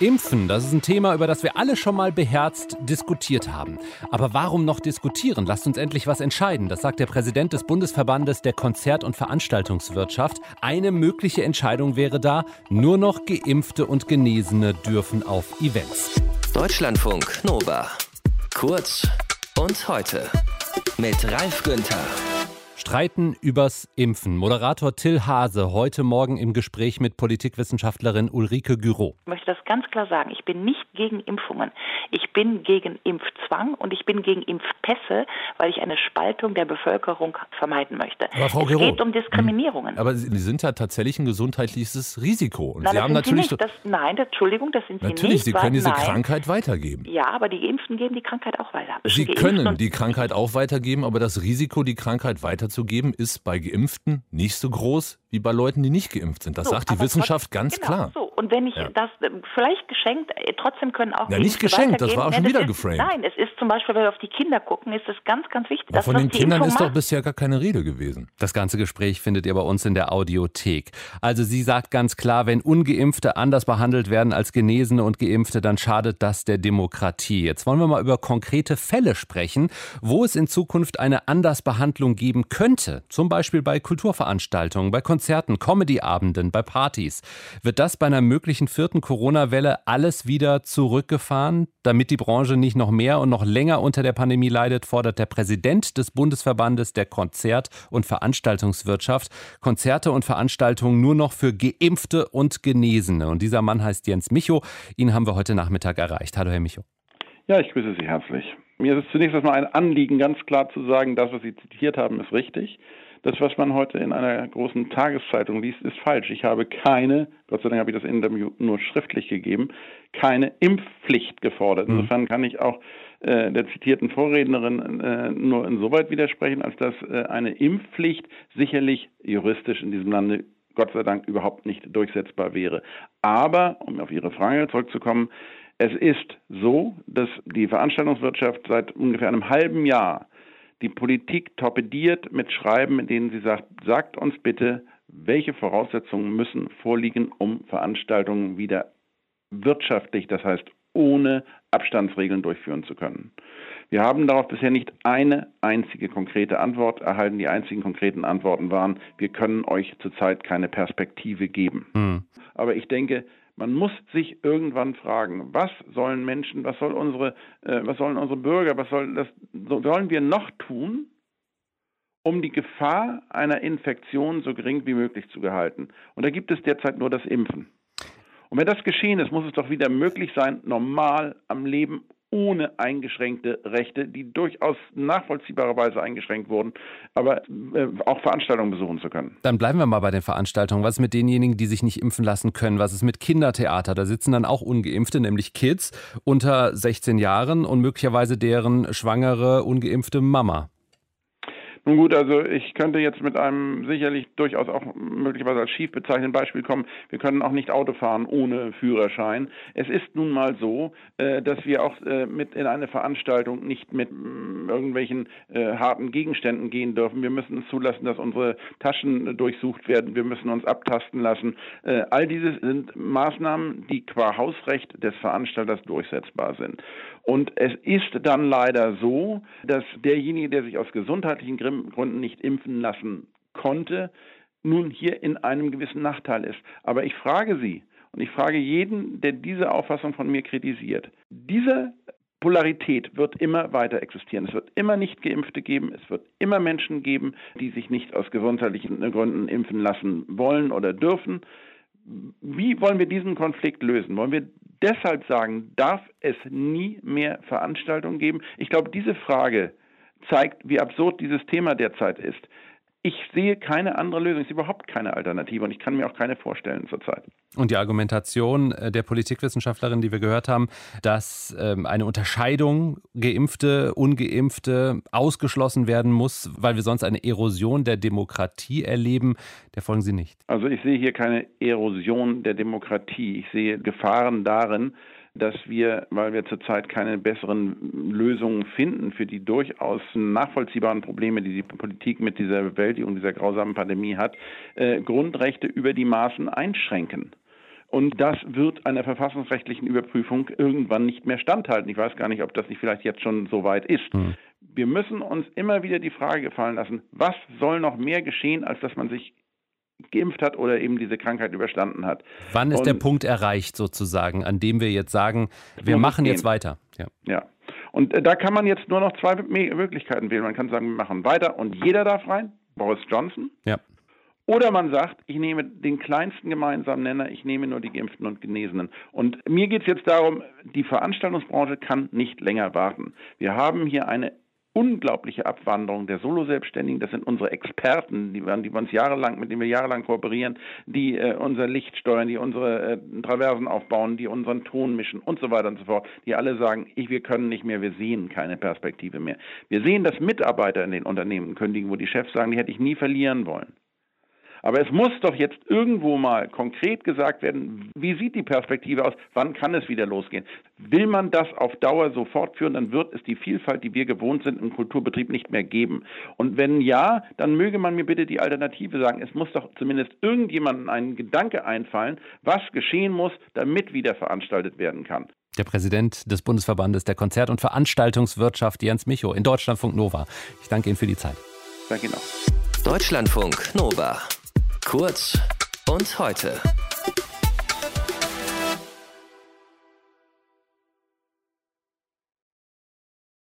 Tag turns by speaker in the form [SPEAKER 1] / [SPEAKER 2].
[SPEAKER 1] Impfen, das ist ein Thema, über das wir alle schon mal beherzt diskutiert haben. Aber warum noch diskutieren? Lasst uns endlich was entscheiden. Das sagt der Präsident des Bundesverbandes der Konzert- und Veranstaltungswirtschaft. Eine mögliche Entscheidung wäre da, nur noch Geimpfte und Genesene dürfen auf Events.
[SPEAKER 2] Deutschlandfunk Nova. Kurz und heute mit Ralf Günther.
[SPEAKER 1] Streiten übers Impfen. Moderator Till Hase heute Morgen im Gespräch mit Politikwissenschaftlerin Ulrike Gürow.
[SPEAKER 3] Ich möchte das ganz klar sagen. Ich bin nicht gegen Impfungen. Ich bin gegen Impfzwang und ich bin gegen Impfpässe, weil ich eine Spaltung der Bevölkerung vermeiden möchte.
[SPEAKER 4] Aber Frau
[SPEAKER 3] es geht um Diskriminierungen.
[SPEAKER 4] Aber Sie sind ja tatsächlich ein gesundheitliches Risiko. Und
[SPEAKER 3] Nein,
[SPEAKER 4] Sie
[SPEAKER 3] das
[SPEAKER 4] haben
[SPEAKER 3] sind Sie
[SPEAKER 4] natürlich
[SPEAKER 3] nicht. Das, nein, das, Entschuldigung, das sind Sie
[SPEAKER 4] natürlich,
[SPEAKER 3] nicht.
[SPEAKER 4] Sie können diese
[SPEAKER 3] nein.
[SPEAKER 4] Krankheit weitergeben.
[SPEAKER 3] Ja, aber die Geimpften geben die Krankheit auch weiter.
[SPEAKER 4] Sie können die Krankheit auch weitergeben, aber das Risiko, die Krankheit weiterzugeben, ist bei Geimpften nicht so groß wie bei Leuten, die nicht geimpft sind. Das
[SPEAKER 3] So,
[SPEAKER 4] sagt die Wissenschaft ganz
[SPEAKER 3] genau,
[SPEAKER 4] klar.
[SPEAKER 3] So. Und wenn ich
[SPEAKER 4] Ja.
[SPEAKER 3] das äh, vielleicht geschenkt, äh, trotzdem können auch
[SPEAKER 4] Ja, nicht geschenkt, das war auch schon
[SPEAKER 3] Nein,
[SPEAKER 4] wieder
[SPEAKER 3] ist,
[SPEAKER 4] geframed.
[SPEAKER 3] Nein, es ist zum Beispiel, wenn wir auf die Kinder gucken, ist es ganz, ganz wichtig.
[SPEAKER 4] Aber
[SPEAKER 3] dass
[SPEAKER 4] von den Kindern
[SPEAKER 3] Impfung
[SPEAKER 4] ist doch bisher gar keine Rede gewesen.
[SPEAKER 1] Das ganze Gespräch findet ihr bei uns in der Audiothek. Also sie sagt ganz klar, wenn ungeimpfte anders behandelt werden als Genesene und Geimpfte, dann schadet das der Demokratie. Jetzt wollen wir mal über konkrete Fälle sprechen, wo es in Zukunft eine Andersbehandlung geben könnte. Zum Beispiel bei Kulturveranstaltungen, bei Konzerten, Comedyabenden, bei Partys. Wird das bei einer möglichen vierten Corona-Welle alles wieder zurückgefahren, damit die Branche nicht noch mehr und noch länger unter der Pandemie leidet, fordert der Präsident des Bundesverbandes der Konzert- und Veranstaltungswirtschaft Konzerte und Veranstaltungen nur noch für Geimpfte und Genesene. Und dieser Mann heißt Jens Micho. Ihn haben wir heute Nachmittag erreicht. Hallo, Herr Micho.
[SPEAKER 5] Ja, ich grüße Sie herzlich. Mir ist es zunächst erstmal ein Anliegen, ganz klar zu sagen, das, was Sie zitiert haben, ist richtig. Das, was man heute in einer großen Tageszeitung liest, ist falsch. Ich habe keine, Gott sei Dank habe ich das Interview nur schriftlich gegeben, keine Impfpflicht gefordert. Insofern kann ich auch äh, der zitierten Vorrednerin äh, nur insoweit widersprechen, als dass äh, eine Impfpflicht sicherlich juristisch in diesem Lande Gott sei Dank überhaupt nicht durchsetzbar wäre. Aber, um auf Ihre Frage zurückzukommen, es ist so, dass die Veranstaltungswirtschaft seit ungefähr einem halben Jahr die Politik torpediert mit Schreiben, in denen sie sagt, sagt uns bitte, welche Voraussetzungen müssen vorliegen, um Veranstaltungen wieder wirtschaftlich, das heißt ohne Abstandsregeln durchführen zu können. Wir haben darauf bisher nicht eine einzige konkrete Antwort erhalten. Die einzigen konkreten Antworten waren, wir können euch zurzeit keine Perspektive geben.
[SPEAKER 1] Hm.
[SPEAKER 5] Aber ich denke, man muss sich irgendwann fragen, was sollen Menschen, was soll unsere, äh, was sollen unsere Bürger, was soll das, so, sollen wir noch tun, um die Gefahr einer Infektion so gering wie möglich zu gehalten? Und da gibt es derzeit nur das Impfen. Und wenn das geschehen ist, muss es doch wieder möglich sein, normal am Leben ohne eingeschränkte Rechte, die durchaus nachvollziehbarerweise eingeschränkt wurden, aber äh, auch Veranstaltungen besuchen zu können.
[SPEAKER 1] Dann bleiben wir mal bei den Veranstaltungen. Was ist mit denjenigen, die sich nicht impfen lassen können? Was ist mit Kindertheater? Da sitzen dann auch Ungeimpfte, nämlich Kids unter 16 Jahren und möglicherweise deren schwangere, ungeimpfte Mama.
[SPEAKER 5] Nun gut, also ich könnte jetzt mit einem sicherlich durchaus auch möglicherweise als schief bezeichneten Beispiel kommen. Wir können auch nicht Auto fahren ohne Führerschein. Es ist nun mal so, äh, dass wir auch äh, mit in eine Veranstaltung nicht mit mm, irgendwelchen äh, harten Gegenständen gehen dürfen. Wir müssen zulassen, dass unsere Taschen durchsucht werden. Wir müssen uns abtasten lassen. All diese sind Maßnahmen, die qua Hausrecht des Veranstalters durchsetzbar sind. Und es ist dann leider so, dass derjenige, der sich aus gesundheitlichen Gründen nicht impfen lassen konnte, nun hier in einem gewissen Nachteil ist. Aber ich frage Sie und ich frage jeden, der diese Auffassung von mir kritisiert, diese Polarität wird immer weiter existieren. Es wird immer nicht Geimpfte geben. Es wird immer Menschen geben, die sich nicht aus gesundheitlichen Gründen impfen lassen wollen oder dürfen. Wie wollen wir diesen Konflikt lösen? Wollen wir deshalb sagen, darf es nie mehr Veranstaltungen geben? Ich glaube, diese Frage zeigt, wie absurd dieses Thema derzeit ist. Ich sehe keine andere Lösung, ich sehe überhaupt keine Alternative und ich kann mir auch keine vorstellen zurzeit.
[SPEAKER 1] Und die Argumentation äh, der Politikwissenschaftlerin, die wir gehört haben, dass ähm, eine Unterscheidung geimpfte, ungeimpfte ausgeschlossen werden muss, weil wir sonst eine Erosion der Demokratie erleben, der folgen Sie nicht.
[SPEAKER 5] Also ich sehe hier keine Erosion der Demokratie. Ich sehe Gefahren darin, dass wir, weil wir zurzeit keine besseren Lösungen finden für die durchaus nachvollziehbaren Probleme, die die Politik mit dieser Bewältigung dieser grausamen Pandemie hat, äh, Grundrechte über die Maßen einschränken. Und das wird einer verfassungsrechtlichen Überprüfung irgendwann nicht mehr standhalten. Ich weiß gar nicht, ob das nicht vielleicht jetzt schon so weit ist. Hm. Wir müssen uns immer wieder die Frage gefallen lassen, was soll noch mehr geschehen, als dass man sich geimpft hat oder eben diese Krankheit überstanden hat.
[SPEAKER 1] Wann ist Und der Punkt erreicht sozusagen, an dem wir jetzt sagen, wir machen jetzt weiter?
[SPEAKER 5] Ja. ja. Und äh, da kann man jetzt nur noch zwei Möglichkeiten wählen. Man kann sagen, wir machen weiter und jeder darf rein, Boris Johnson.
[SPEAKER 1] Ja.
[SPEAKER 5] Oder man sagt, ich nehme den kleinsten gemeinsamen Nenner, ich nehme nur die Geimpften und Genesenen. Und mir geht es jetzt darum, die Veranstaltungsbranche kann nicht länger warten. Wir haben hier eine unglaubliche Abwanderung der Solo-Selbstständigen. Das sind unsere Experten, die, die uns jahrelang, mit denen wir jahrelang kooperieren, die äh, unser Licht steuern, die unsere äh, Traversen aufbauen, die unseren Ton mischen und so weiter und so fort. Die alle sagen, ich, wir können nicht mehr, wir sehen keine Perspektive mehr. Wir sehen, dass Mitarbeiter in den Unternehmen kündigen, wo die Chefs sagen, die hätte ich nie verlieren wollen. Aber es muss doch jetzt irgendwo mal konkret gesagt werden, wie sieht die Perspektive aus, wann kann es wieder losgehen. Will man das auf Dauer so fortführen, dann wird es die Vielfalt, die wir gewohnt sind im Kulturbetrieb, nicht mehr geben. Und wenn ja, dann möge man mir bitte die Alternative sagen. Es muss doch zumindest irgendjemandem einen Gedanke einfallen, was geschehen muss, damit wieder veranstaltet werden kann.
[SPEAKER 1] Der Präsident des Bundesverbandes der Konzert- und Veranstaltungswirtschaft, Jens Micho, in Deutschlandfunk Nova. Ich danke Ihnen für die Zeit.
[SPEAKER 2] Danke Ihnen auch. Deutschlandfunk Nova. Kurz und heute.